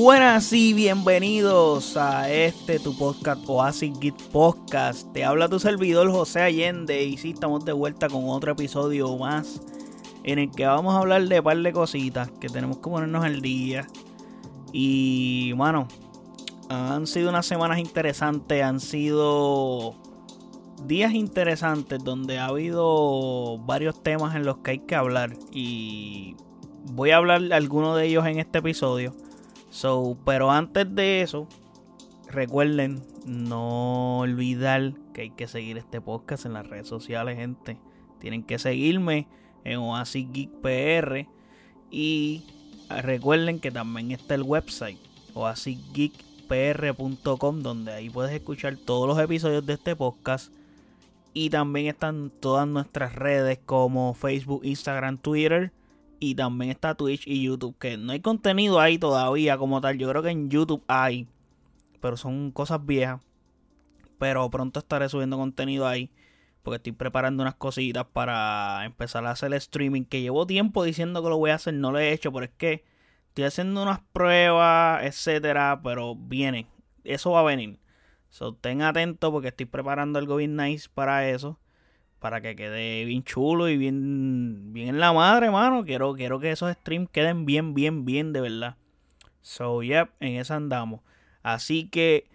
buenas y bienvenidos a este tu podcast Oasis Git Podcast. Te habla tu servidor José Allende y sí estamos de vuelta con otro episodio más en el que vamos a hablar de un par de cositas que tenemos que ponernos al día. Y bueno, han sido unas semanas interesantes, han sido días interesantes donde ha habido varios temas en los que hay que hablar y voy a hablar de algunos de ellos en este episodio. So, pero antes de eso, recuerden no olvidar que hay que seguir este podcast en las redes sociales, gente. Tienen que seguirme en Oasis Geek PR y recuerden que también está el website oasisgeekpr.com donde ahí puedes escuchar todos los episodios de este podcast y también están todas nuestras redes como Facebook, Instagram, Twitter y también está Twitch y YouTube, que no hay contenido ahí todavía como tal. Yo creo que en YouTube hay, pero son cosas viejas. Pero pronto estaré subiendo contenido ahí, porque estoy preparando unas cositas para empezar a hacer el streaming, que llevo tiempo diciendo que lo voy a hacer, no lo he hecho, pero es que estoy haciendo unas pruebas, etcétera, pero viene, eso va a venir. So, ten atento porque estoy preparando algo bien nice para eso para que quede bien chulo y bien, bien en la madre, mano. Quiero, quiero que esos streams queden bien, bien, bien de verdad. So, yep, en eso andamos. Así que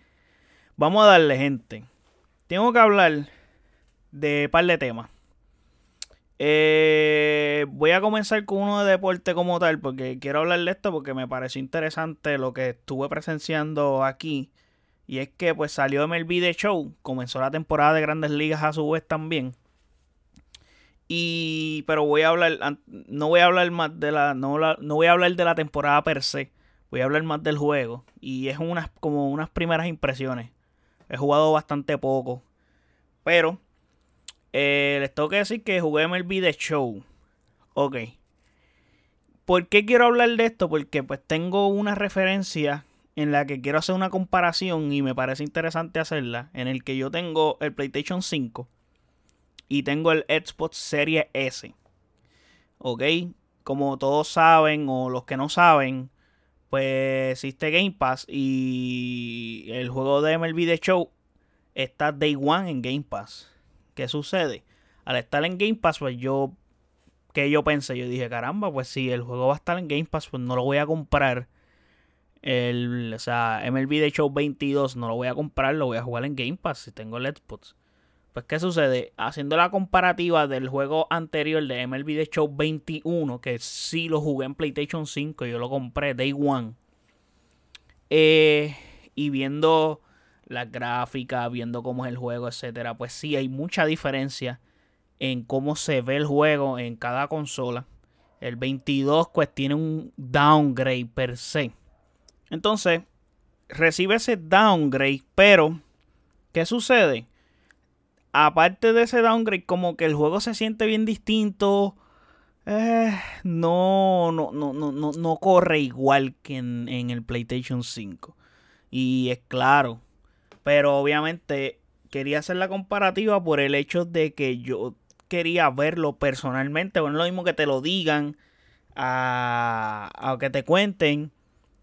vamos a darle, gente. Tengo que hablar de un par de temas. Eh, voy a comenzar con uno de deporte como tal, porque quiero hablar de esto porque me pareció interesante lo que estuve presenciando aquí. Y es que pues salió MLB The Show, comenzó la temporada de grandes ligas a su vez también. Y pero voy a hablar no voy a hablar más de la no, no voy a hablar de la temporada per se. Voy a hablar más del juego y es unas como unas primeras impresiones. He jugado bastante poco, pero eh, les tengo que decir que jugué MLB The Show. Ok. ¿Por qué quiero hablar de esto? Porque pues tengo una referencia en la que quiero hacer una comparación y me parece interesante hacerla. En el que yo tengo el PlayStation 5 y tengo el Xbox Series S. ¿Ok? Como todos saben o los que no saben, pues existe Game Pass y el juego de MLB The Show está Day One en Game Pass. ¿Qué sucede? Al estar en Game Pass, pues yo, ¿qué yo pensé? Yo dije, caramba, pues si el juego va a estar en Game Pass, pues no lo voy a comprar. El, o sea, MLB The Show 22 no lo voy a comprar, lo voy a jugar en Game Pass si tengo el Xbox. Pues, ¿qué sucede? Haciendo la comparativa del juego anterior de MLB The Show 21, que sí lo jugué en PlayStation 5, yo lo compré Day One. Eh, y viendo la gráfica, viendo cómo es el juego, etcétera, pues sí hay mucha diferencia en cómo se ve el juego en cada consola. El 22 pues tiene un downgrade per se. Entonces, recibe ese downgrade, pero ¿qué sucede? Aparte de ese downgrade, como que el juego se siente bien distinto. Eh, no, no, no, no, no, corre igual que en, el PlayStation 5. Y es claro. Pero obviamente quería hacer la comparativa por el hecho de que yo quería verlo personalmente. Bueno, es lo mismo que te lo digan, a, a que te cuenten,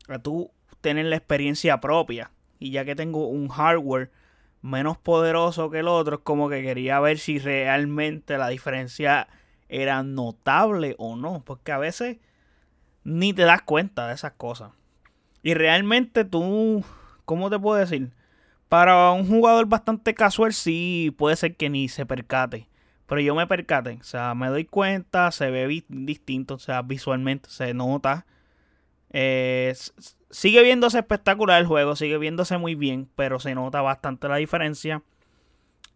a tú tener la experiencia propia. Y ya que tengo un hardware menos poderoso que el otro, es como que quería ver si realmente la diferencia era notable o no, porque a veces ni te das cuenta de esas cosas. Y realmente tú, ¿cómo te puedo decir? Para un jugador bastante casual sí puede ser que ni se percate. Pero yo me percate, o sea, me doy cuenta, se ve distinto, o sea, visualmente se nota. Eh, Sigue viéndose espectacular el juego, sigue viéndose muy bien, pero se nota bastante la diferencia.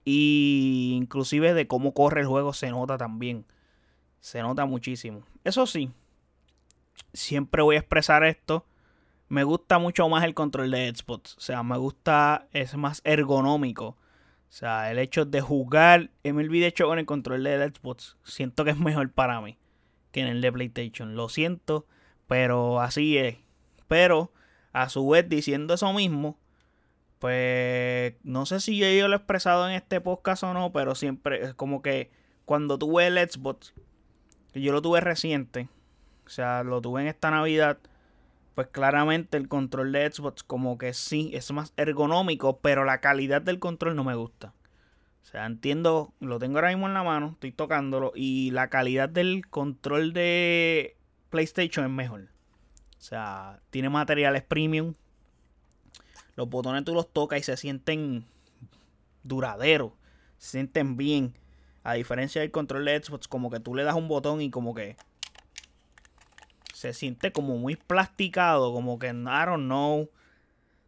Y inclusive de cómo corre el juego se nota también. Se nota muchísimo. Eso sí, siempre voy a expresar esto. Me gusta mucho más el control de Xbox. O sea, me gusta, es más ergonómico. O sea, el hecho de jugar MLB de hecho con el control de Xbox, siento que es mejor para mí que en el de PlayStation. Lo siento, pero así es. Pero a su vez diciendo eso mismo, pues no sé si yo, lo he expresado en este podcast o no, pero siempre es como que cuando tuve el Xbox, yo lo tuve reciente, o sea, lo tuve en esta Navidad, pues claramente el control de Xbox como que sí, es más ergonómico, pero la calidad del control no me gusta. O sea, entiendo, lo tengo ahora mismo en la mano, estoy tocándolo y la calidad del control de PlayStation es mejor. O sea, tiene materiales premium. Los botones tú los tocas y se sienten duraderos, se sienten bien. A diferencia del control de Xbox, como que tú le das un botón y como que se siente como muy plasticado, como que I don't know.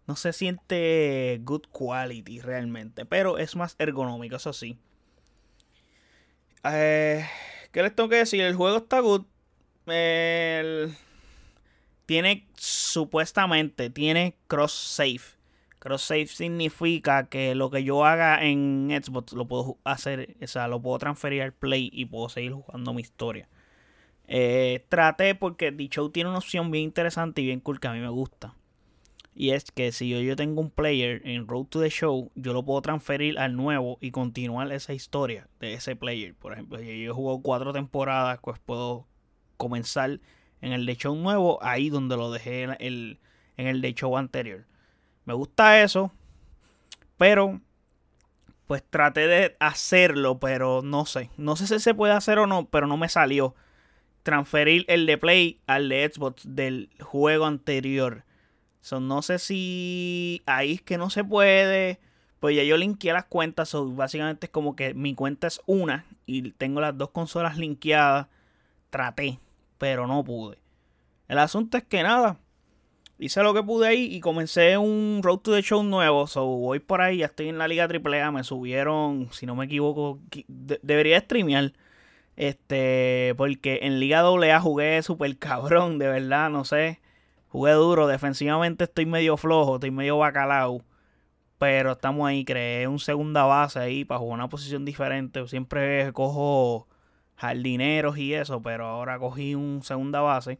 No se siente good quality realmente, pero es más ergonómico, eso sí. Eh, ¿Qué les tengo que decir? El juego está good. Tiene supuestamente, tiene cross save. Cross save significa que lo que yo haga en Xbox lo puedo hacer, o sea, lo puedo transferir al Play y puedo seguir jugando mi historia. Eh, traté porque Show tiene una opción bien interesante y bien cool que a mí me gusta. Y es que si yo, yo tengo un player en Road to the Show, yo lo puedo transferir al nuevo y continuar esa historia de ese player. Por ejemplo, si yo juego cuatro temporadas, pues puedo comenzar en el de show nuevo, ahí donde lo dejé en el, en el de show anterior. Me gusta eso, pero pues traté de hacerlo, pero no sé. No sé si se puede hacer o no, pero no me salió transferir el de Play al de Xbox del juego anterior. no sé si ahí es que no se puede. Pues ya yo linkeé las cuentas. básicamente es como que mi cuenta es una y tengo las dos consolas linkeadas. Traté, pero no pude. El asunto es que nada. Hice lo que pude ahí y comencé un Road to the Show nuevo. So voy por ahí, ya estoy en la Liga AAA. Me subieron, si no me equivoco, debería streamear este, porque en Liga AA jugué súper cabrón, de verdad, no sé. Jugué duro, defensivamente estoy medio flojo, estoy medio bacalao. Pero estamos ahí, creé un segunda base ahí para jugar una posición diferente. Siempre cojo jardineros y eso, pero ahora cogí un segunda base.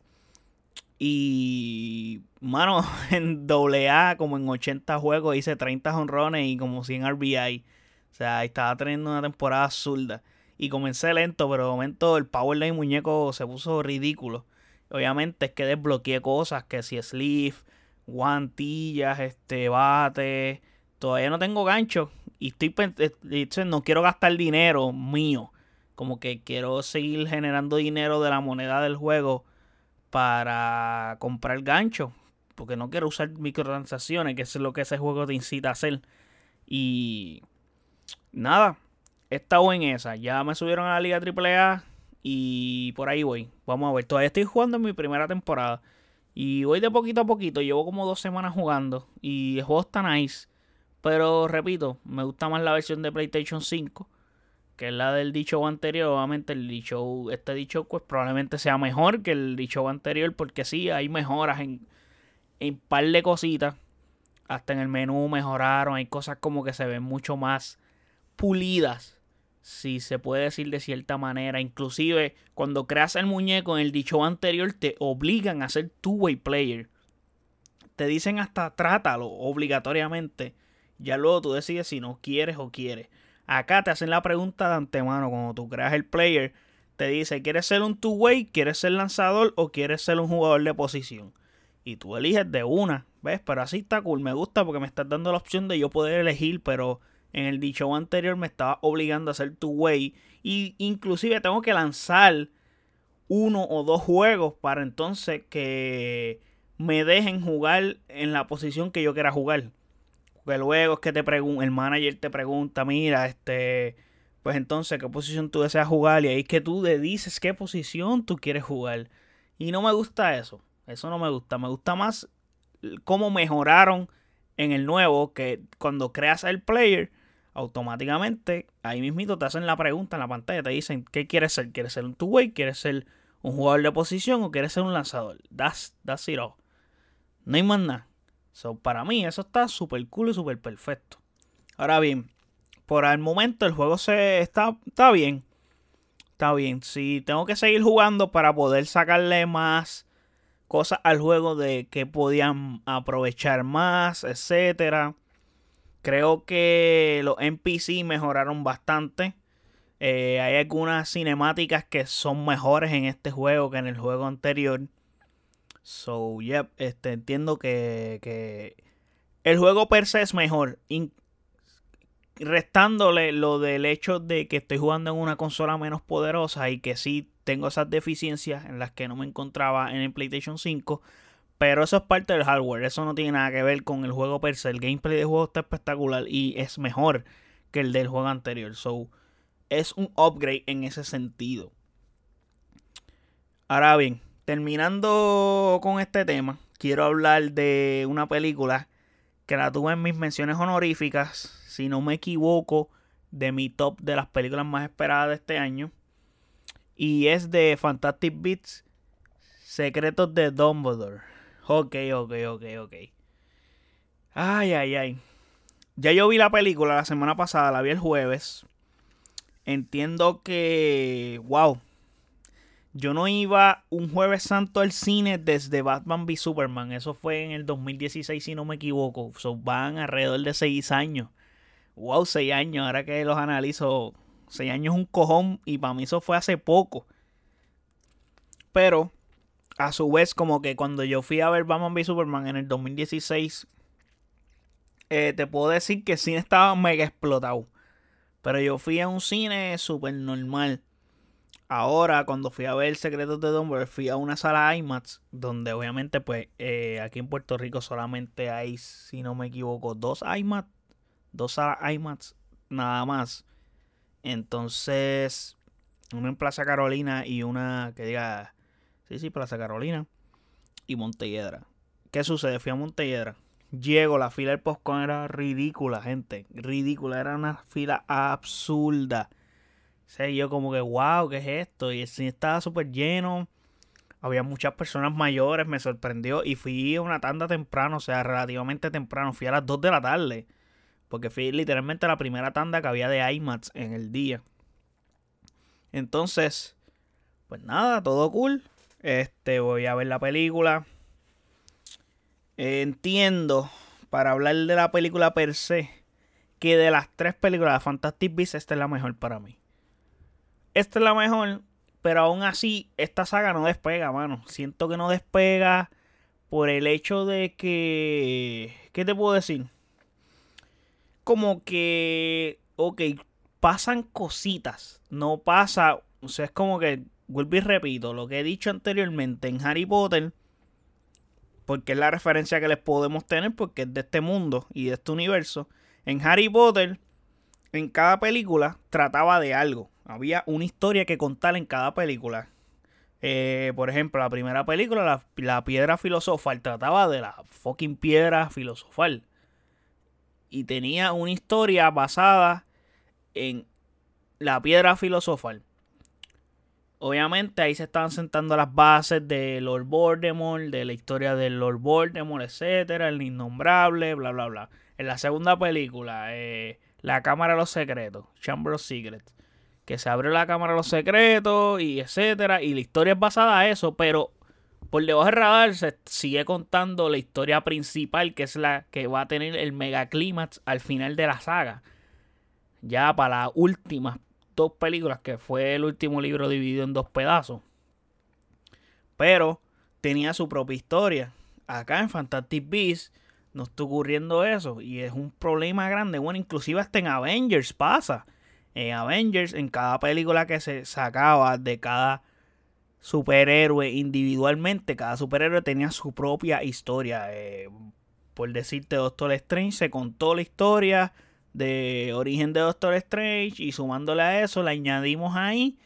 Y, mano, en AA, como en 80 juegos, hice 30 honrones y como 100 RBI. O sea, estaba teniendo una temporada absurda. Y comencé lento, pero de momento el power de muñeco se puso ridículo. Obviamente es que desbloqueé cosas, que si sleeve, guantillas, este, bate. Todavía no tengo gancho. Y estoy eh, no quiero gastar dinero mío. Como que quiero seguir generando dinero de la moneda del juego para comprar gancho. Porque no quiero usar microtransacciones, que es lo que ese juego te incita a hacer. Y nada, he estado en esa. Ya me subieron a la Liga AAA y por ahí voy. Vamos a ver. Todavía estoy jugando en mi primera temporada. Y voy de poquito a poquito. Llevo como dos semanas jugando. Y el juego está nice. Pero repito, me gusta más la versión de PlayStation 5. Que es la del dicho anterior. Obviamente el dicho, este dicho pues probablemente sea mejor que el dicho anterior. Porque sí, hay mejoras en, en par de cositas. Hasta en el menú mejoraron. Hay cosas como que se ven mucho más pulidas si se puede decir de cierta manera. Inclusive cuando creas el muñeco en el dicho anterior te obligan a ser two-way player. Te dicen hasta trátalo obligatoriamente. Ya luego tú decides si no quieres o quieres. Acá te hacen la pregunta de antemano cuando tú creas el player. Te dice, ¿quieres ser un two-way? ¿Quieres ser lanzador o quieres ser un jugador de posición? Y tú eliges de una, ¿ves? Pero así está cool. Me gusta porque me estás dando la opción de yo poder elegir, pero en el dicho anterior me estaba obligando a hacer two way y inclusive tengo que lanzar uno o dos juegos para entonces que me dejen jugar en la posición que yo quiera jugar. Porque luego es que te el manager te pregunta, mira, este, pues entonces qué posición tú deseas jugar y ahí es que tú le dices qué posición tú quieres jugar. Y no me gusta eso. Eso no me gusta. Me gusta más cómo mejoraron en el nuevo que cuando creas el player automáticamente ahí mismito te hacen la pregunta en la pantalla, te dicen qué quieres ser, quieres ser un two-way, quieres ser un jugador de posición o quieres ser un lanzador. That's, that's it. No hay más nada. So, para mí eso está súper cool y súper perfecto. Ahora bien, por el momento el juego se está, está bien. Está bien. Si tengo que seguir jugando para poder sacarle más cosas al juego de que podían aprovechar más, etcétera Creo que los NPC mejoraron bastante. Eh, hay algunas cinemáticas que son mejores en este juego que en el juego anterior. So, yep, este, entiendo que, que el juego per se es mejor. restándole lo del hecho de que estoy jugando en una consola menos poderosa y que sí tengo esas deficiencias en las que no me encontraba en el PlayStation 5. Pero eso es parte del hardware. Eso no tiene nada que ver con el juego per se. El gameplay del juego está espectacular y es mejor que el del juego anterior. So, es un upgrade en ese sentido. Ahora bien, terminando con este tema, quiero hablar de una película que la tuve en mis menciones honoríficas, si no me equivoco, de mi top de las películas más esperadas de este año. Y es de Fantastic Beasts, Secretos de Dumbledore. Ok, ok, ok, ok. Ay, ay, ay. Ya yo vi la película la semana pasada, la vi el jueves. Entiendo que, wow, yo no iba un jueves santo al cine desde Batman v Superman. Eso fue en el 2016, si no me equivoco. van alrededor de 6 años. Wow, 6 años. Ahora que los analizo, 6 años es un cojón. Y para mí eso fue hace poco. Pero, a su vez, como que cuando yo fui a ver Batman v Superman en el 2016, eh, te puedo decir que el cine estaba mega explotado. Pero yo fui a un cine súper normal. Ahora, cuando fui a ver Secretos de Dumbledore, fui a una sala IMAX, donde obviamente, pues, eh, aquí en Puerto Rico solamente hay, si no me equivoco, dos IMAX, dos salas IMAX, nada más. Entonces, una en Plaza Carolina y una que diga, sí, sí, Plaza Carolina y Montelledra. ¿Qué sucede? Fui a Montelledra Llego, la fila del popcorn era ridícula, gente. Ridícula, era una fila absurda. O sea, yo como que, wow, ¿qué es esto? Y el cine estaba súper lleno. Había muchas personas mayores, me sorprendió. Y fui a una tanda temprano, o sea, relativamente temprano. Fui a las 2 de la tarde. Porque fui literalmente la primera tanda que había de IMAX en el día. Entonces, pues nada, todo cool. Este, voy a ver la película entiendo, para hablar de la película per se, que de las tres películas de Fantastic Beasts, esta es la mejor para mí. Esta es la mejor, pero aún así, esta saga no despega, mano. Siento que no despega por el hecho de que. ¿Qué te puedo decir? Como que. Ok, pasan cositas. No pasa. O sea, es como que. Vuelvo y repito lo que he dicho anteriormente en Harry Potter porque es la referencia que les podemos tener, porque es de este mundo y de este universo. En Harry Potter, en cada película trataba de algo. Había una historia que contar en cada película. Eh, por ejemplo, la primera película, la, la, piedra filosofal, trataba de la fucking piedra filosofal. Y tenía una historia basada en la piedra filosofal. Obviamente ahí se estaban sentando las bases de Lord Voldemort, de la historia de Lord Voldemort, etcétera, el innombrable, bla bla bla. En la segunda película, eh, La Cámara de los Secretos, Chamber of Secrets, que se abrió la Cámara de los Secretos y etcétera, y la historia es basada a eso, pero por debajo del radar se sigue contando la historia principal, que es la que va a tener el megaclímax al final de la saga. Ya para la última dos películas, que fue el último libro dividido en dos pedazos. Pero tenía su propia historia. Acá en Fantastic Beasts no está ocurriendo eso. Y es un problema grande. Bueno, inclusive hasta en Avengers pasa. En Avengers, en cada película que se sacaba de cada superhéroe individualmente, cada superhéroe tenía su propia historia. Eh, por decirte, Doctor Strange se contó la historia de origen de Doctor Strange y sumándole a eso le añadimos ahí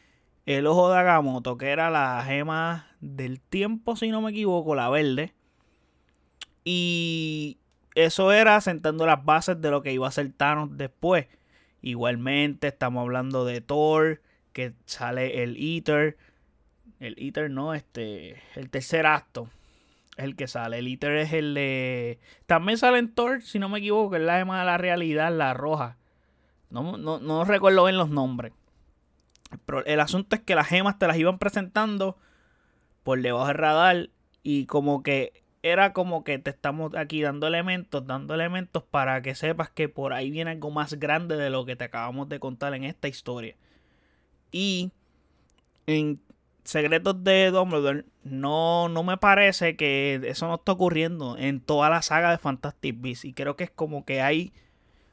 el ojo de Agamotto que era la gema del tiempo si no me equivoco la verde y eso era sentando las bases de lo que iba a ser Thanos después igualmente estamos hablando de Thor que sale el Ether el Ether no este el tercer acto es el que sale. El ITER es el de. También sale en Thor, si no me equivoco, es la gema de la realidad, la roja. No, no, recuerdo bien los nombres. Pero el asunto es que las gemas te las iban presentando por debajo del radar. Y como que era como que te estamos aquí dando elementos, dando elementos para que sepas que por ahí viene algo más grande de lo que te acabamos de contar en esta historia. Y en Secretos de Dumbledore no, no me parece que eso no está ocurriendo en toda la saga de Fantastic Beasts. Y creo que es como que hay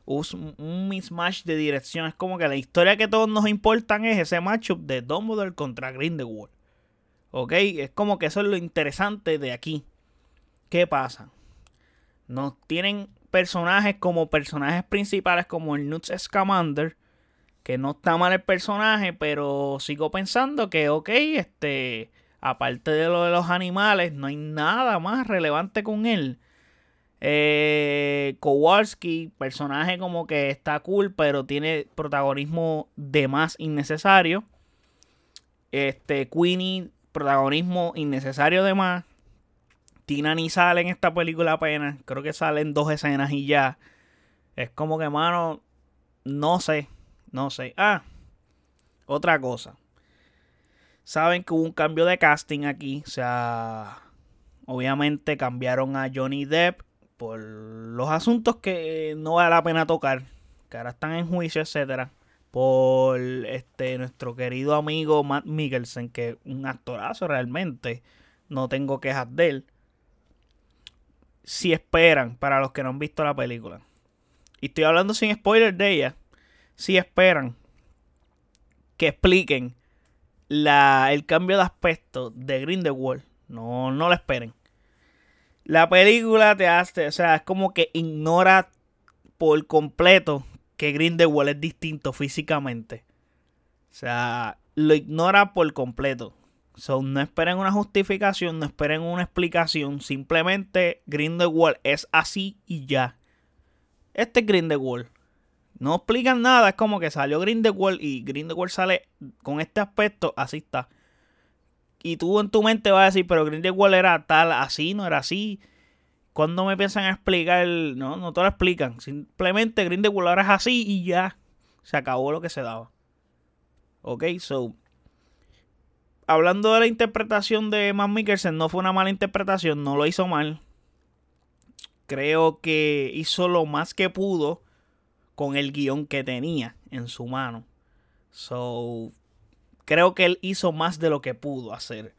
un mismatch de dirección. Es como que la historia que todos nos importan es ese matchup de Dumbledore contra Grindelwald. ¿Ok? Es como que eso es lo interesante de aquí. ¿Qué pasa? Nos tienen personajes como personajes principales como el Newt Scamander. Que no está mal el personaje, pero sigo pensando que, ok, este, aparte de lo de los animales, no hay nada más relevante con él. Eh, Kowalski, personaje como que está cool, pero tiene protagonismo de más innecesario. Este, Queenie, protagonismo innecesario de más. Tina ni sale en esta película apenas. Creo que salen dos escenas y ya. Es como que, mano, no sé. No sé. Ah, otra cosa. Saben que hubo un cambio de casting aquí. O sea, obviamente cambiaron a Johnny Depp por los asuntos que no vale la pena tocar, que ahora están en juicio, etcétera, por este nuestro querido amigo Matt Mikkelsen, que es un actorazo realmente, no tengo quejas de él. Si esperan, para los que no han visto la película, y estoy hablando sin spoiler de ella, si esperan que expliquen la, el cambio de aspecto de Grindelwald, no, no lo esperen. La película te hace, o sea, es como que ignora por completo que Grindelwald es distinto físicamente. O sea, lo ignora por completo. So, no esperen una justificación, no esperen una explicación. Simplemente Grindelwald es así y ya. Este es Grindelwald. No explican nada, es como que salió Grindelwald y Grindelwald sale con este aspecto, así está y tú en tu mente vas a decir, pero Grindelwald era tal, así, no era así. Cuando me piensan explicar, no, no te lo explican. Simplemente Grindelwald ahora es así y ya. Se acabó lo que se daba. Ok, so. Hablando de la interpretación de Matt Mikkelsen, no fue una mala interpretación, no lo hizo mal. Creo que hizo lo más que pudo con el guion que tenía en su mano. So, creo que él hizo más de lo que pudo hacer.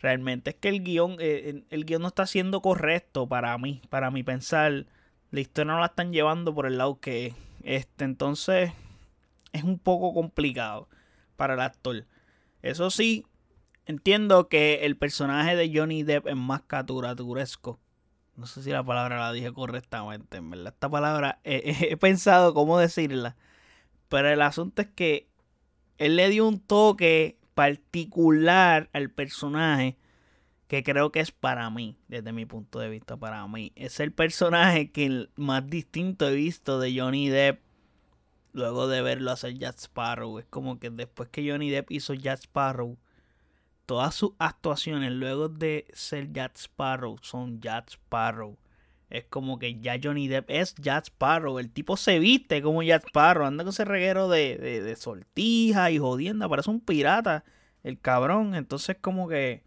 Realmente es que el guion, eh, el guion no está siendo correcto para mí, para mi pensar. La historia no la están llevando por el lado que Este, entonces es un poco complicado para el actor. Eso sí, entiendo que el personaje de Johnny Depp es más caricaturesco. No sé si la palabra la dije correctamente, en verdad. Esta palabra he pensado cómo decirla. Pero el asunto es que él le dio un toque particular al personaje que creo que es para mí, desde mi punto de vista, para mí. Es el personaje que más distinto he visto de Johnny Depp luego de verlo hacer Jack Sparrow. Es como que después que Johnny Depp hizo Jack Sparrow, todas sus actuaciones luego de ser Jack Sparrow son Jack Sparrow. Es como que ya Johnny Depp es Jack Sparrow. El tipo se viste como Jack Sparrow. Anda con ese reguero de, de, sortija y jodienda. Parece un pirata. El cabrón. Entonces como que...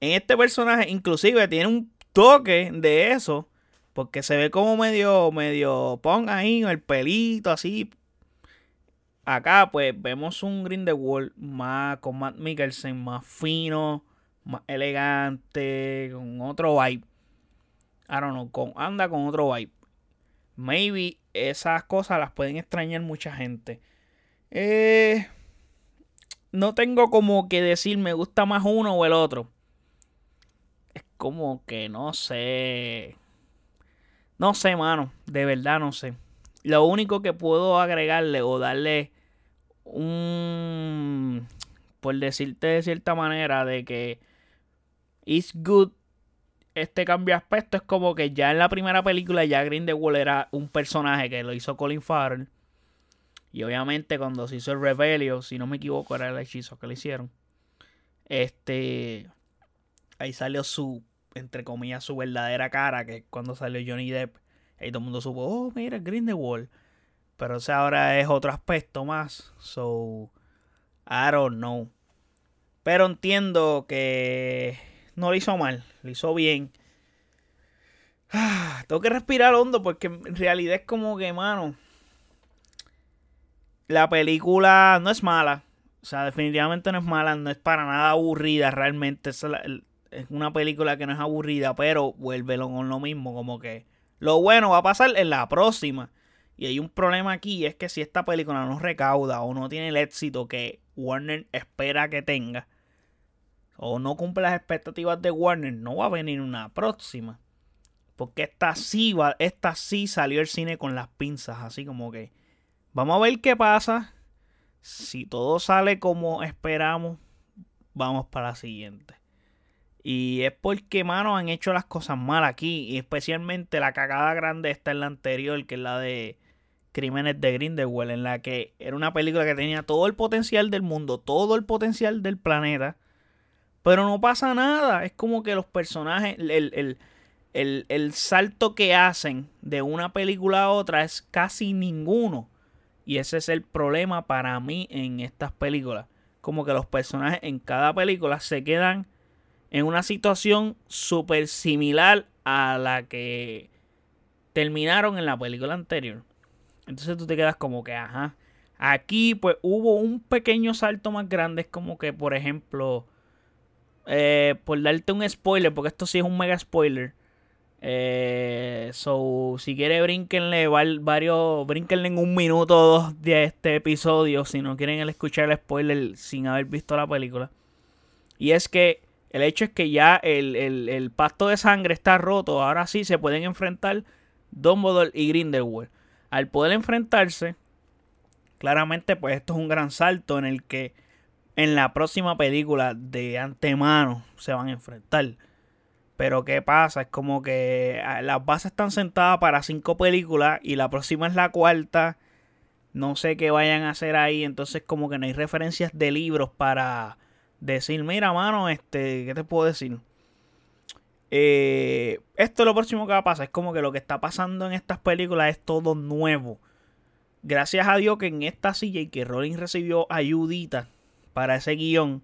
En este personaje inclusive tiene un toque de eso. Porque se ve como medio, medio pong ahí, el pelito así. Acá pues vemos un Grindelwald más con Matt Mikkelsen, más fino, más elegante, con otro vibe. I don't know, con, anda con otro vibe. Maybe esas cosas las pueden extrañar mucha gente. Eh, no tengo como que decir me gusta más uno o el otro. Es como que no sé. No sé, mano. De verdad no sé. Lo único que puedo agregarle o darle un... Por decirte de cierta manera de que... It's good este cambio de aspecto es como que ya en la primera película ya Grindelwald era un personaje que lo hizo Colin Farrell. Y obviamente cuando se hizo el Rebellion, si no me equivoco, era el hechizo que le hicieron. Este. Ahí salió su, entre comillas, su verdadera cara, que cuando salió Johnny Depp, ahí todo el mundo supo, oh, mira, Grindelwald. Pero ese ahora es otro aspecto más. So, I don't know. Pero entiendo que no lo hizo mal, lo hizo bien. Ah, tengo que respirar hondo porque en realidad es como que, mano, la película no es mala. O sea, definitivamente no es mala, no es para nada aburrida realmente. Es, una película que no es aburrida, pero vuelve con lo mismo, como que lo bueno va a pasar en la próxima. Y hay un problema aquí, es que si esta película no recauda o no tiene el éxito que Warner espera que tenga, o no cumple las expectativas de Warner, no va a venir una próxima. Porque esta sí, va, esta sí salió el cine con las pinzas, así como que vamos a ver qué pasa. Si todo sale como esperamos, vamos para la siguiente. Y es porque, mano, han hecho las cosas mal aquí. Y especialmente la cagada grande está en la anterior, que es la de Crímenes de Grindelwald, en la que era una película que tenía todo el potencial del mundo, todo el potencial del planeta pero no pasa nada. Es como que los personajes, el, el, salto que hacen de una película a otra es casi ninguno. Y ese es el problema para mí en estas películas. Como que los personajes en cada película se quedan en una situación súper similar a la que terminaron en la película anterior. Entonces tú te quedas como que, ajá. Aquí pues hubo un pequeño salto más grande. Es como que, por ejemplo, eh, por darte un spoiler, porque esto sí es un mega spoiler. Eh, so, si quiere, brínquenle varios, brínquenle en un minuto o dos de este episodio, si no quieren escuchar el spoiler sin haber visto la película. Y es que el hecho es que ya el, el pacto de sangre está roto, ahora sí se pueden enfrentar Dumbledore y Grindelwald. Al poder enfrentarse, claramente pues esto es un gran salto en el que en la próxima película de antemano se van a enfrentar. Pero ¿qué pasa? Es como que ah, las bases están sentadas para cinco películas y la próxima es la cuarta. No sé qué vayan a hacer ahí. Entonces como que no hay referencias de libros para decir, mira, mano, este, ¿qué te puedo decir? Eh, esto es lo próximo que va a pasar. Es como que lo que está pasando en estas películas es todo nuevo. Gracias a Dios que en esta silla y que Rolling recibió ayudita para ese guion.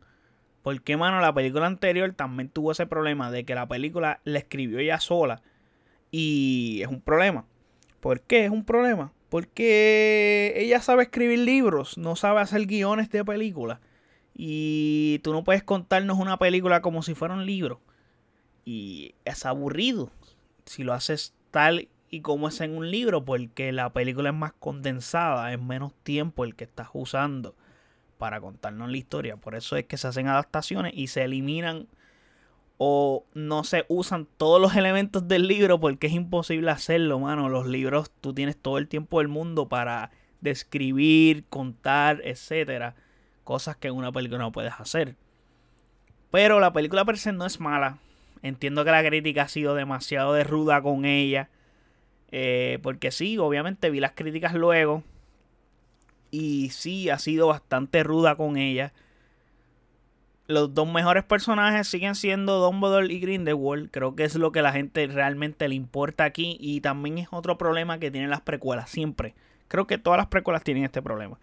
Porque, mano, la película anterior también tuvo ese problema de que la película la escribió ella sola. Y es un problema. ¿Por qué es un problema? Porque ella sabe escribir libros, no sabe hacer guiones de películas. Y tú no puedes contarnos una película como si fuera un libro. Y es aburrido si lo haces tal y como es en un libro, porque la película es más condensada, es menos tiempo el que estás usando para contarnos la historia. Por eso es que se hacen adaptaciones y se eliminan o no se usan todos los elementos del libro porque es imposible hacerlo, mano. Los libros tú tienes todo el tiempo del mundo para describir, contar, etcétera, cosas que en una película no puedes hacer. Pero la película per se no es mala. Entiendo que la crítica ha sido demasiado de ruda con ella. Eh, porque sí, obviamente vi las críticas luego. Y sí, ha sido bastante ruda con ella. Los dos mejores personajes siguen siendo Dumbledore y Grindelwald. Creo que es lo que la gente realmente le importa aquí. Y también es otro problema que tienen las precuelas. Siempre. Creo que todas las precuelas tienen este problema.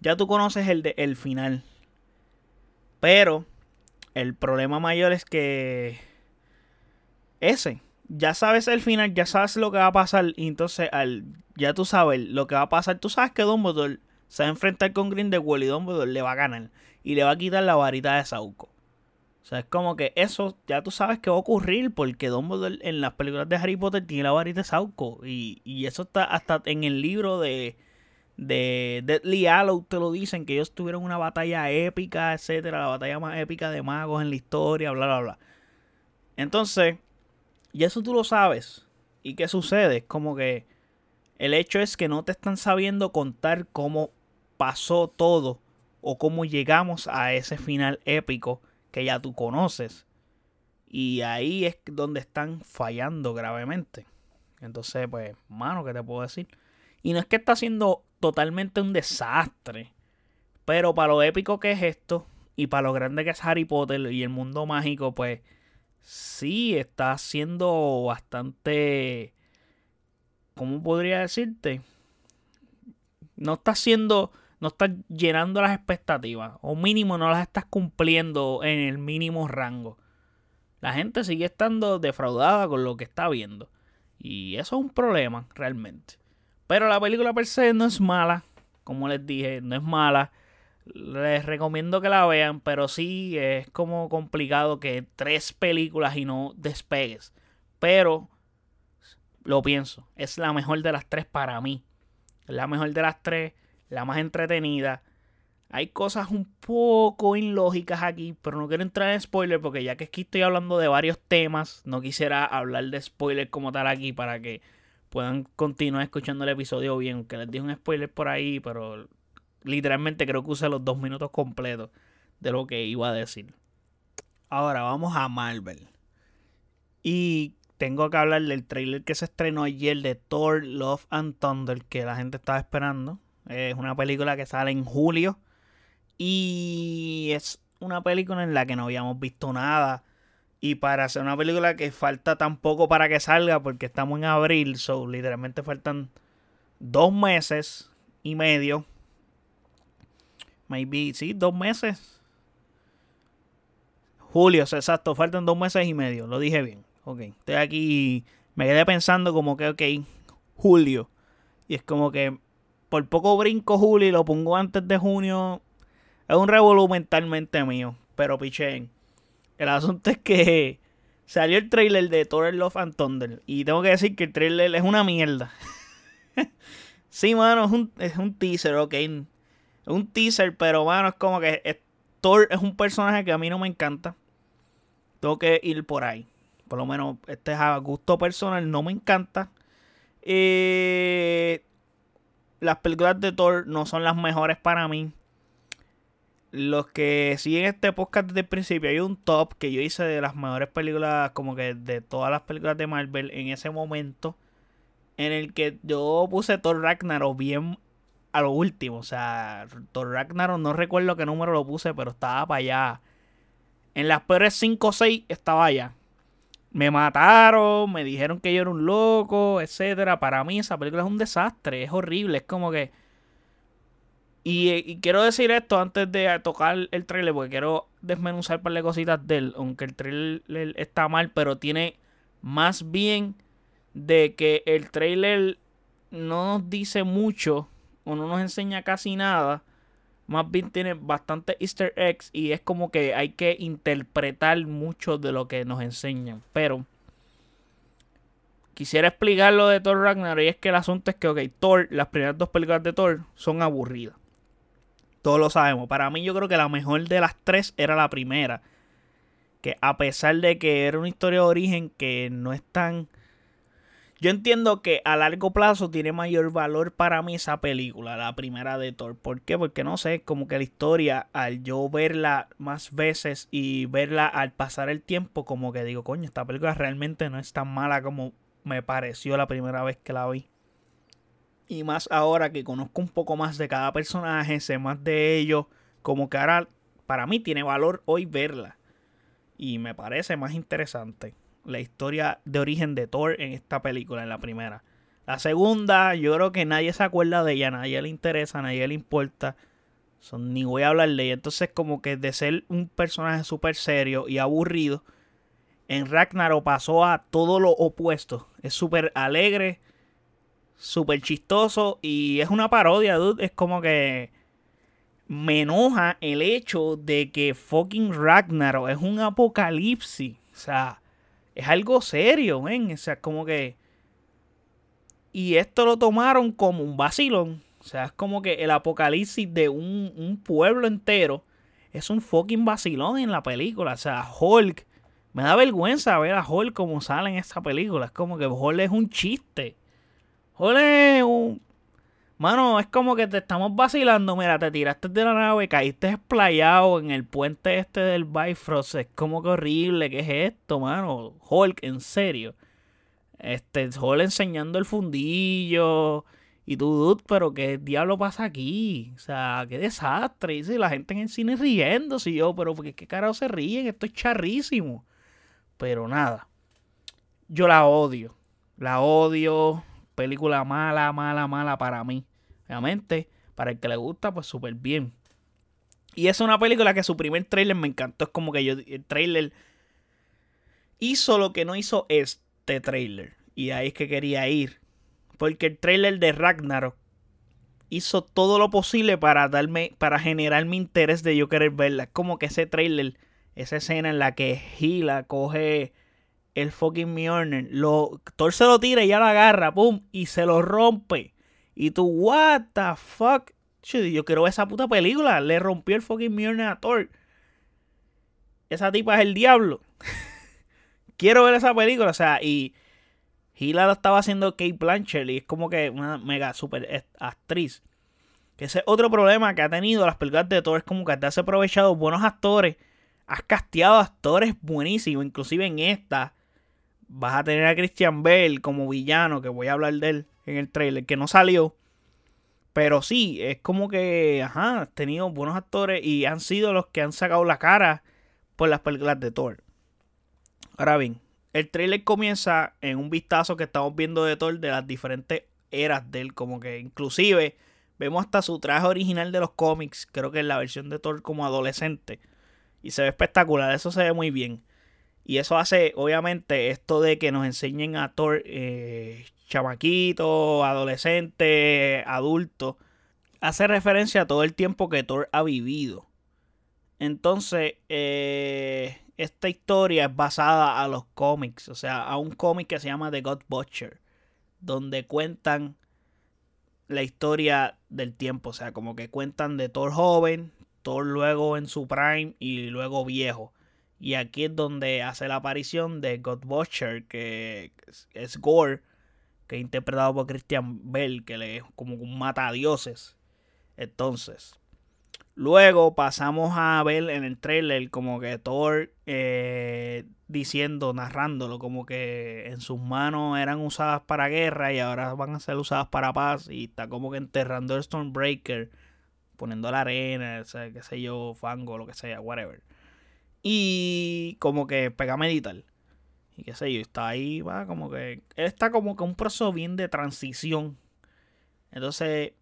Ya tú conoces el, de, el final. Pero el problema mayor es que... Ese. Ya sabes el final, ya sabes lo que va a pasar. Y entonces, al, ya tú sabes lo que va a pasar. Tú sabes que Dumbledore se va a enfrentar con Grindelwald y Dumbledore le va a ganar. Y le va a quitar la varita de Sauco. O sea, es como que eso ya tú sabes que va a ocurrir porque Dumbledore en las películas de Harry Potter tiene la varita de Sauco. Y, y eso está hasta en el libro de, de Deadly Hallows te lo dicen, que ellos tuvieron una batalla épica, etcétera, la batalla más épica de magos en la historia, bla, bla, bla. Entonces, y eso tú lo sabes. ¿Y qué sucede? Es como que el hecho es que no te están sabiendo contar cómo pasó todo o cómo llegamos a ese final épico que ya tú conoces. Y ahí es donde están fallando gravemente. Entonces, pues, mano, ¿qué te puedo decir? Y no es que está siendo totalmente un desastre. Pero para lo épico que es esto, y para lo grande que es Harry Potter y el mundo mágico, pues sí está siendo bastante... ¿Cómo podría decirte? No está siendo no estás llenando las expectativas o mínimo no las estás cumpliendo en el mínimo rango. La gente sigue estando defraudada con lo que está viendo. Y eso es un problema realmente. Pero la película per se no es mala. Como les dije, no es mala. Les recomiendo que la vean, pero sí es como complicado que tres películas y no despegues. Pero lo pienso, es la mejor de las tres para mí. Es la mejor de las tres, la más entretenida. Hay cosas un poco ilógicas aquí, pero no quiero entrar en spoiler porque ya que aquí estoy hablando de varios temas, no quisiera hablar de spoiler como tal aquí para que puedan continuar escuchando el episodio bien. Que les dije un spoiler por ahí, pero literalmente creo que usé los dos minutos completos de lo que iba a decir. Ahora vamos a Marvel. Y tengo que hablar del trailer que se estrenó ayer de Thor, Love and Thunder, que la gente estaba esperando. Es una película que sale en julio. Y es una película en la que no habíamos visto nada. Y para hacer una película que falta tan poco para que salga, porque estamos en abril, so literalmente faltan dos meses y medio. Maybe, sí, dos meses. Julio, exacto, faltan dos meses y medio, lo dije bien. Ok, estoy aquí, me quedé pensando como que, ok, julio. Y es como que por poco brinco julio y lo pongo antes de junio. Es un revolú mentalmente mío, pero pichén. El asunto es que salió el trailer de Thor Love and Thunder. Y tengo que decir que el trailer es una mierda. sí, mano, es un, es un teaser, ok. Es un teaser, pero mano, es como que Thor es un personaje que a mí no me encanta. Tengo que ir por ahí. Por lo menos, este es a gusto personal, no me encanta. Eh, las películas de Thor no son las mejores para mí los que siguen este podcast desde el principio, hay un top que yo hice de las mejores películas, como que de todas las películas de Marvel en ese momento, en el que yo puse Thor Ragnarok bien a lo último. O sea, Thor Ragnarok no recuerdo qué número lo puse, pero estaba para allá. En las peores 5 o 6 estaba allá. Me mataron, me dijeron que yo era un loco, etcétera. Para mí esa película es un desastre, es horrible, es como que y, quiero decir esto antes de tocar el trailer, porque quiero desmenuzar un par de cositas de él. Aunque el trailer está mal, pero tiene más bien de que el trailer no nos dice mucho o no nos enseña casi nada. Más bien tiene bastante easter eggs y es como que hay que interpretar mucho de lo que nos enseñan. Pero quisiera explicar lo de Thor Ragnarok y es que el asunto es que, ok, Thor, las primeras dos películas de Thor son aburridas. Todos lo sabemos. Para mí yo creo que la mejor de las tres era la primera. Que a pesar de que era una historia de origen que no es tan... Yo entiendo que a largo plazo tiene mayor valor para mí esa película, la primera de Thor. ¿Por qué? Porque no sé, como que la historia, al yo verla más veces y verla al pasar el tiempo, como que digo, coño, esta película realmente no es tan mala como me pareció la primera vez que la vi. Y más ahora que conozco un poco más de cada personaje, sé más de ellos, como que ahora para mí tiene valor hoy verla. Y me parece más interesante la historia de origen de Thor en esta película, en la primera. La segunda, yo creo que nadie se acuerda de ella, nadie le interesa, nadie le importa. Son, ni voy a hablar de ella. Entonces, como que de ser un personaje súper serio y aburrido, en Ragnarok pasó a todo lo opuesto. Es súper alegre, súper chistoso y es una parodia, dude. Es como que me enoja el hecho de que fucking Ragnarok es un apocalipsis. O sea, es algo serio, ven. O sea, como que... Y esto lo tomaron como un vacilón. O sea, es como que el apocalipsis de un, un pueblo entero es un fucking vacilón en la película. O sea, Hulk. Me da vergüenza ver a Hulk como sale en esta película. Es como que Hulk es un chiste. Jole, mano, es como que te estamos vacilando. Mira, te tiraste de la nave, caíste explayado en el puente este del Bifrost. Es como que horrible. ¿Qué es esto, mano? Hulk, en serio. Este, Hulk enseñando el fundillo. Y tú, dude, pero ¿qué diablo pasa aquí? O sea, qué desastre. Y la gente en el cine riéndose. Y yo, pero ¿qué carajo se ríen? Esto es charrísimo. Pero nada. Yo la odio. La odio película mala, mala, mala para mí. Obviamente, para el que le gusta, pues súper bien. Y es una película que su primer trailer me encantó. Es como que yo, el trailer hizo lo que no hizo este trailer. Y ahí es que quería ir. Porque el trailer de Ragnarok hizo todo lo posible para darme, para generar mi interés de yo querer verla. Como que ese trailer, esa escena en la que Gila coge el fucking Mjolnir, lo, Thor se lo tira y ya lo agarra, pum, y se lo rompe. Y tú, what the fuck? Yo quiero ver esa puta película. Le rompió el fucking Mjolnir a Thor. Esa tipa es el diablo. quiero ver esa película, o sea, y Hila lo estaba haciendo Kate Blanchett y es como que una mega super actriz. Que ese es otro problema que ha tenido las películas de Thor. Es como que te has aprovechado buenos actores. Has casteado actores buenísimos. Inclusive en esta vas a tener a Christian Bale como villano. Que voy a hablar de él en el trailer. Que no salió. Pero sí, es como que, ajá, tenido buenos actores y han sido los que han sacado la cara por las películas de Thor. Ahora bien, el trailer comienza en un vistazo que estamos viendo de Thor de las diferentes eras de él, como que inclusive vemos hasta su traje original de los cómics, creo que es la versión de Thor como adolescente. Y se ve espectacular, eso se ve muy bien. Y eso hace, obviamente, esto de que nos enseñen a Thor eh, chamaquito, adolescente, adulto, hace referencia a todo el tiempo que Thor ha vivido. Entonces, eh, esta historia es basada a los cómics, o sea, a un cómic que se llama The God Butcher, donde cuentan la historia del tiempo, o sea, como que cuentan de Thor joven, Thor luego en su prime y luego viejo. Y aquí es donde hace la aparición de God Butcher, que es Gore, que es interpretado por Christian Bell, que le es como un mata dioses. Entonces, Luego pasamos a ver en el trailer como que Thor eh, diciendo, narrándolo, como que en sus manos eran usadas para guerra y ahora van a ser usadas para paz. Y está como que enterrando el Stormbreaker, poniendo la arena, o sea, qué sé yo, fango, lo que sea, whatever. Y como que pega a. Y qué sé yo, está ahí, va, como que. Él está como que un proceso bien de transición. Entonces,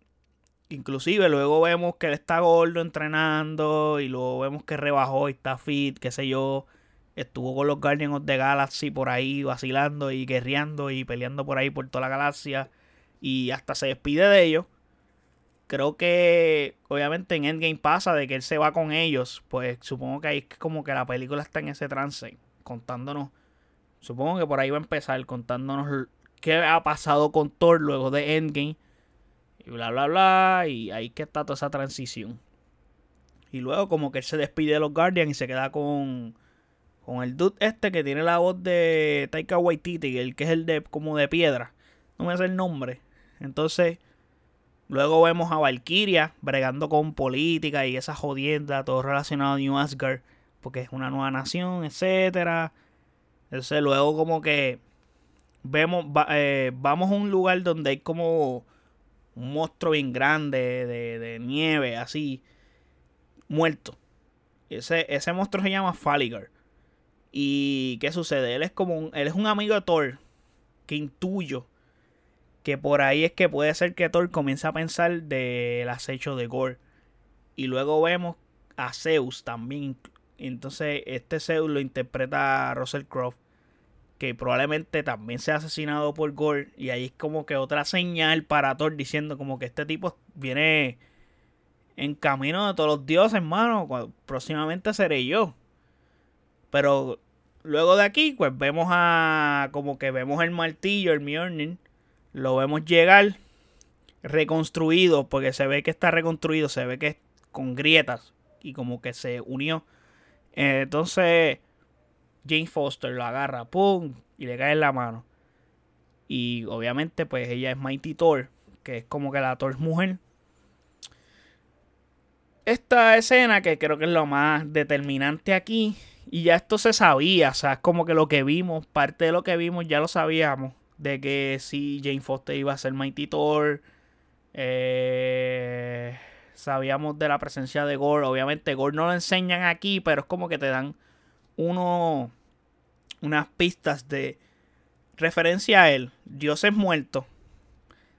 Inclusive luego vemos que él está gordo entrenando y luego vemos que rebajó y está fit, qué sé yo. Estuvo con los Guardians of the Galaxy por ahí vacilando y guerreando y peleando por ahí por toda la galaxia. Y hasta se despide de ellos. Creo que obviamente en Endgame pasa de que él se va con ellos. Pues supongo que ahí es como que la película está en ese trance. Contándonos. Supongo que por ahí va a empezar contándonos qué ha pasado con Thor luego de Endgame y bla, bla, bla. Y ahí que está toda esa transición. Y luego como que él se despide de los Guardians y se queda con, con el dude este que tiene la voz de Taika Waititi, el que es el de como de piedra. No me sé el nombre. Entonces, luego vemos a Valkyria bregando con política y esa jodienda, todo relacionado a New Asgard, porque es una nueva nación, etcétera. Entonces, luego como que vemos, eh, vamos a un lugar donde hay como un monstruo bien grande de, nieve, así, muerto. Ese, ese monstruo se llama Faligar. ¿Y qué sucede? Él es como un, él es un amigo de Thor que intuyo que por ahí es que puede ser que Thor comience a pensar del acecho de Gore. Y luego vemos a Zeus también. Entonces, este Zeus lo interpreta Russell Croft que probablemente también sea asesinado por Gore. Y ahí es como que otra señal para Thor diciendo como que este tipo viene en camino de todos los dioses, hermano. Próximamente seré yo. Pero luego de aquí, pues vemos a. Como que vemos el martillo, el Mjolnir. Lo vemos llegar reconstruido. Porque se ve que está reconstruido. Se ve que es con grietas. Y como que se unió. Entonces Jane Foster lo agarra, ¡pum! y le cae en la mano. Y obviamente, pues ella es Mighty Thor, que es como que la Thor mujer. Esta escena, que creo que es lo más determinante aquí, y ya esto se sabía, o sea, es como que lo que vimos, parte de lo que vimos ya lo sabíamos, de que si Jane Foster iba a ser Mighty Thor. Eh, sabíamos de la presencia de Gore. Obviamente, Gore no lo enseñan aquí, pero es como que te dan uno, unas pistas de referencia a él. Dios es muerto.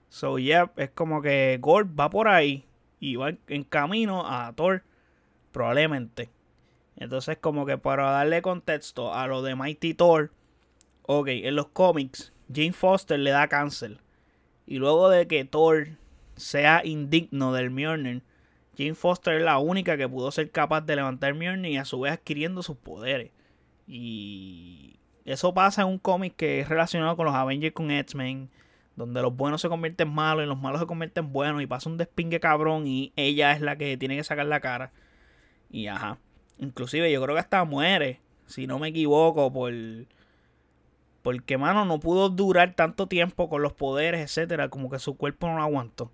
So, yeah, es como que Gore va por ahí y va en camino a Thor, probablemente. Entonces, como que para darle contexto a lo de Mighty Thor, ok, en los cómics, Jane Foster le da cáncer. Y luego de que Thor sea indigno del Mjolnir, Jane Foster es la única que pudo ser capaz de levantar Mjolnir y a su vez adquiriendo sus poderes. Y eso pasa en un cómic que es relacionado con los Avengers con X-Men, donde los buenos se convierten en malos y los malos se convierten en buenos y pasa un despingue cabrón y ella es la que tiene que sacar la cara. Y ajá. Inclusive yo creo que hasta muere, si no me equivoco, por... Porque, mano, no pudo durar tanto tiempo con los poderes, etcétera, como que su cuerpo no lo aguantó.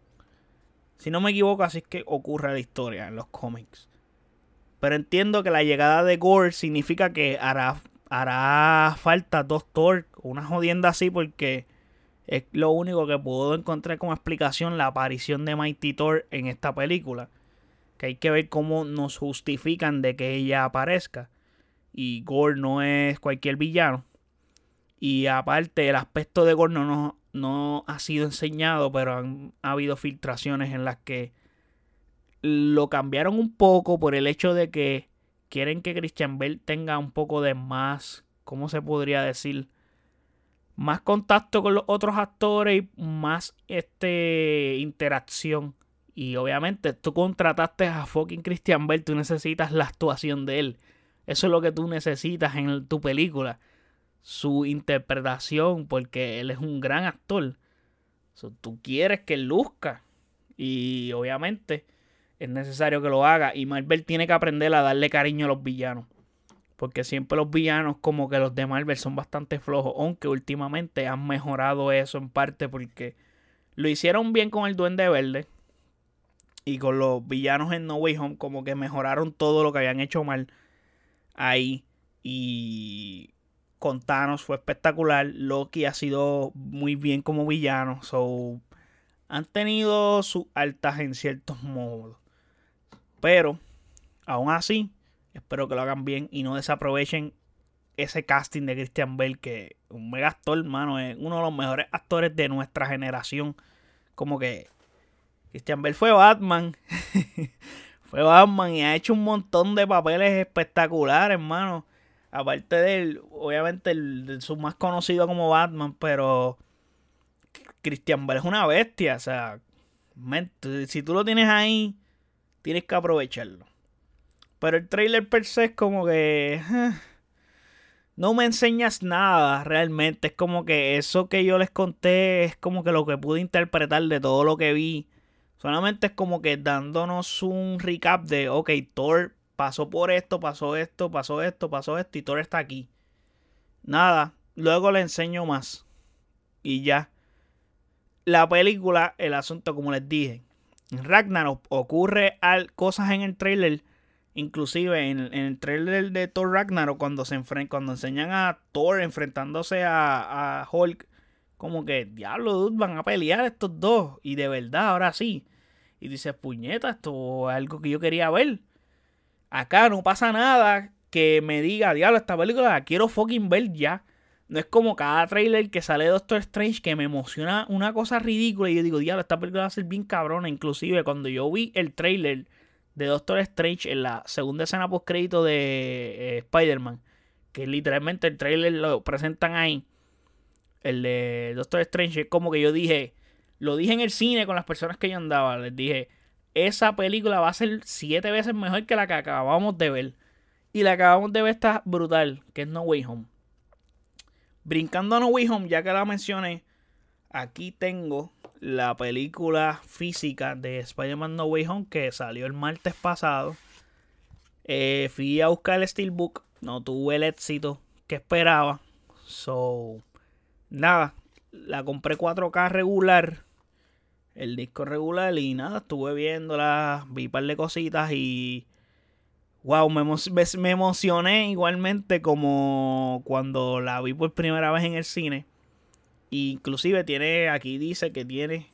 Si no me equivoco, así es que ocurre la historia en los cómics. Pero entiendo que la llegada de Gore significa que hará, hará falta dos Thor, una jodienda así, porque es lo único que puedo encontrar como explicación la aparición de Mighty Thor en esta película. Que hay que ver cómo nos justifican de que ella aparezca. Y Gore no es cualquier villano. Y aparte, el aspecto de Gore no, no ha sido enseñado, pero han ha habido filtraciones en las que lo cambiaron un poco por el hecho de que quieren que Christian Bale tenga un poco de más, ¿cómo se podría decir? Más contacto con los otros actores y más este interacción. Y obviamente tú contrataste a fucking Christian Bale, tú necesitas la actuación de él. Eso es lo que tú necesitas en tu película su interpretación porque él es un gran actor. tú quieres que luzca y obviamente es necesario que lo haga y Marvel tiene que aprender a darle cariño a los villanos. Porque siempre los villanos como que los de Marvel son bastante flojos, aunque últimamente han mejorado eso en parte porque lo hicieron bien con el Duende Verde y con los villanos en No Way Home como que mejoraron todo lo que habían hecho mal ahí y con Thanos fue espectacular. Loki ha sido muy bien como villano. So, han tenido sus altas en ciertos modos. Pero, aún así, espero que lo hagan bien y no desaprovechen ese casting de Christian Bale, que un mega actor, hermano, es uno de los mejores actores de nuestra generación. Como que Christian Bale fue Batman. fue Batman y ha hecho un montón de papeles espectaculares, hermano aparte de él, obviamente el, su más conocido como Batman, pero Christian Bale es una bestia, o sea, si tú lo tienes ahí, tienes que aprovecharlo. Pero el trailer per se es como que eh, no me enseñas nada realmente, es como que eso que yo les conté es como que lo que pude interpretar de todo lo que vi. Solamente es como que dándonos un recap de, ok, Thor pasó por esto, pasó esto, pasó esto, pasó esto y Thor está aquí. Nada, luego le enseño más. Y ya. La película, el asunto, como les dije, Ragnarok ocurre al, cosas en el trailer. Inclusive en, el trailer de Thor Ragnarok, cuando se cuando enseñan a Thor enfrentándose a, a Hulk, como que, diablo, van a pelear estos dos. Y de verdad, ahora sí. Y dices, puñeta, esto es algo que yo quería ver. Acá no pasa nada que me diga, diablo, esta película la quiero fucking ver ya. No es como cada trailer que sale de Doctor Strange que me emociona una cosa ridícula y yo digo, diablo, esta película va a ser bien cabrona. Inclusive cuando yo vi el trailer de Doctor Strange en la segunda escena post crédito de eh, Spider-Man, que literalmente el trailer lo presentan ahí, el de Doctor Strange, es como que yo dije, lo dije en el cine con las personas que yo andaba, les dije, esa película va a ser siete veces mejor que la que acabamos de ver. Y la que acabamos de ver está brutal, que es No Way Home. Brincando a No Way Home, ya que la mencioné, aquí tengo la película física de Spider-Man No Way Home que salió el martes pasado. Eh, fui a buscar el Steelbook, no tuve el éxito que esperaba. So, nada, la compré 4K regular el disco regular y nada, estuve viéndola, vi un par de cositas y wow, me, me, emocioné igualmente como cuando la vi por primera vez en el cine. Inclusive tiene, aquí dice que tiene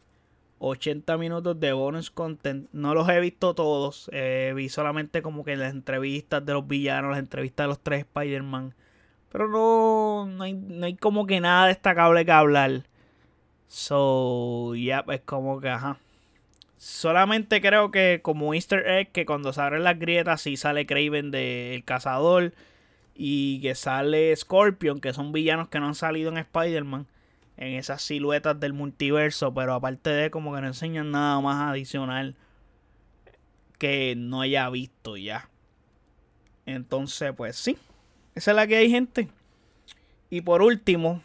80 minutos de bonus content. No los he visto todos. Eh, vi solamente como que las entrevistas de los villanos, las entrevistas de los tres Spider-Man. Pero no, no hay, no hay como que nada destacable que hablar. So, ya, pues como que, ajá. Solamente creo que como easter egg, que cuando se abren las grietas, sí sale Craven de El Cazador. Y que sale Scorpion, que son villanos que no han salido en Spider-Man. en esas siluetas del multiverso, pero aparte de como que no enseñan nada más adicional que no haya visto ya. Entonces, pues sí, esa es la que hay, gente. Y por último,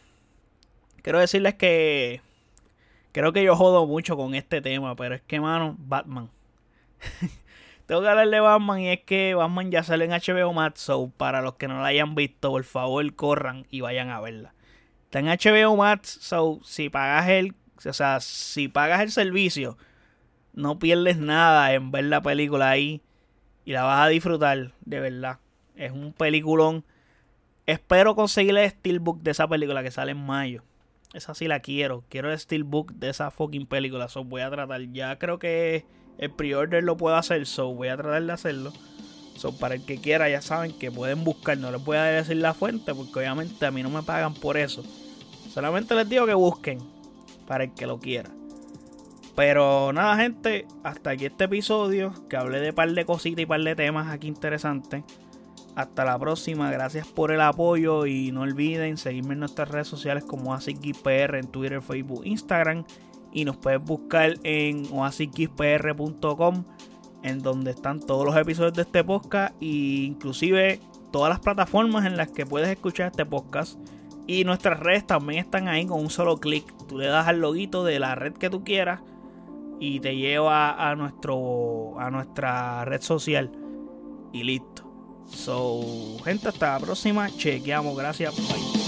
quiero decirles que creo que yo jodo mucho con este tema, pero es que, mano, Batman. Tengo que hablar de Batman y es que Batman ya sale en HBO Max, so para los que no la hayan visto, por favor corran y vayan a verla. Está en HBO Max, so si pagas el, o sea, si pagas el servicio, no pierdes nada en ver la película ahí y la vas a disfrutar, de verdad. Es un peliculón. Espero conseguir el steelbook de esa película que sale en mayo. Esa sí la quiero. Quiero el steelbook de esa fucking película. So voy a tratar. Ya creo que el pre-order lo puedo hacer. So voy a tratar de hacerlo. So para el que quiera, ya saben que pueden buscar. No les voy a decir la fuente porque obviamente a mí no me pagan por eso. Solamente les digo que busquen para el que lo quiera. Pero nada, gente, hasta aquí este episodio. Que hablé de par de cositas y par de temas aquí interesantes. Hasta la próxima, gracias por el apoyo y no olviden seguirme en nuestras redes sociales como OasisGPR en Twitter, Facebook, Instagram y nos puedes buscar en oasisxpr.com en donde están todos los episodios de este podcast e inclusive todas las plataformas en las que puedes escuchar este podcast y nuestras redes también están ahí con un solo clic. Tú le das al loguito de la red que tú quieras y te lleva a nuestro a nuestra red social y listo. So, gente, hasta la próxima. Chequeamos. Gracias. Bye.